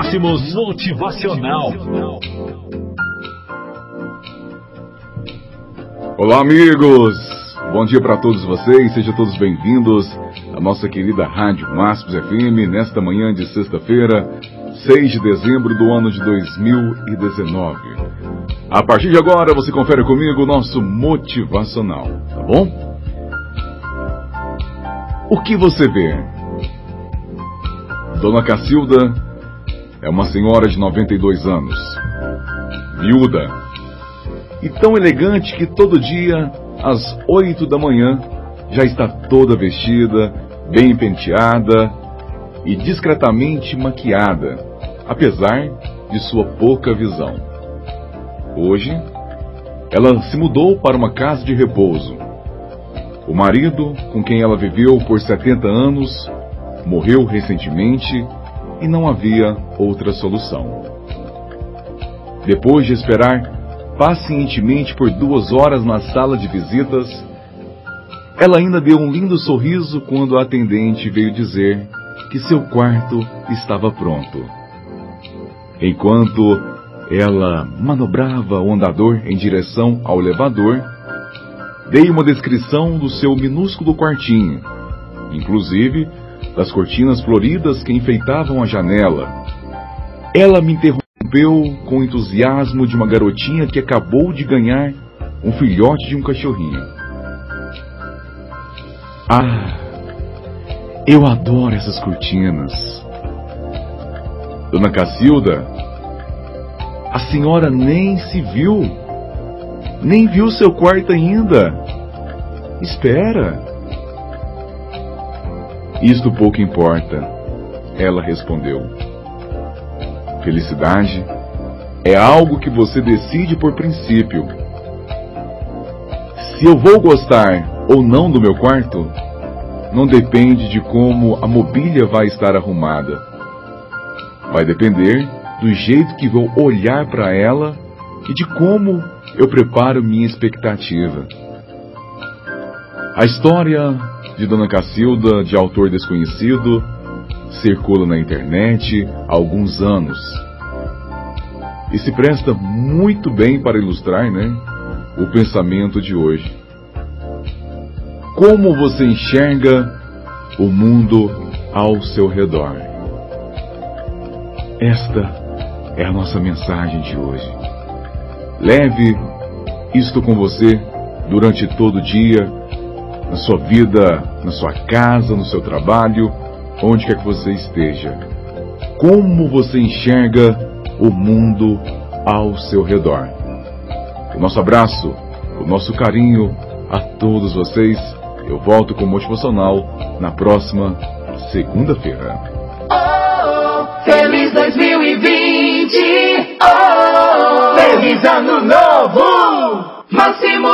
Máximos Motivacional. Olá, amigos! Bom dia para todos vocês, sejam todos bem-vindos à nossa querida Rádio Máximos FM nesta manhã de sexta-feira, 6 de dezembro do ano de 2019. A partir de agora, você confere comigo o nosso motivacional, tá bom? O que você vê? Dona Cacilda é uma senhora de 92 anos, viúda, e tão elegante que todo dia, às 8 da manhã, já está toda vestida, bem penteada e discretamente maquiada, apesar de sua pouca visão. Hoje, ela se mudou para uma casa de repouso o marido, com quem ela viveu por 70 anos, morreu recentemente e não havia outra solução. Depois de esperar pacientemente por duas horas na sala de visitas, ela ainda deu um lindo sorriso quando a atendente veio dizer que seu quarto estava pronto. Enquanto ela manobrava o andador em direção ao elevador, Dei uma descrição do seu minúsculo quartinho, inclusive das cortinas floridas que enfeitavam a janela. Ela me interrompeu com o entusiasmo de uma garotinha que acabou de ganhar um filhote de um cachorrinho. Ah, eu adoro essas cortinas. Dona Cacilda, a senhora nem se viu nem viu seu quarto ainda. Espera. Isto pouco importa, ela respondeu. Felicidade é algo que você decide por princípio. Se eu vou gostar ou não do meu quarto, não depende de como a mobília vai estar arrumada. Vai depender do jeito que vou olhar para ela e de como eu preparo minha expectativa. A história de Dona Cacilda, de autor desconhecido, circula na internet há alguns anos. E se presta muito bem para ilustrar, né, o pensamento de hoje. Como você enxerga o mundo ao seu redor? Esta é a nossa mensagem de hoje. Leve isto com você durante todo o dia, na sua vida, na sua casa, no seu trabalho, onde quer que você esteja. Como você enxerga o mundo ao seu redor. O nosso abraço, o nosso carinho a todos vocês. Eu volto com o Motivacional na próxima segunda-feira. Oh, feliz 2020! Oh! Feliz ano novo! Máximo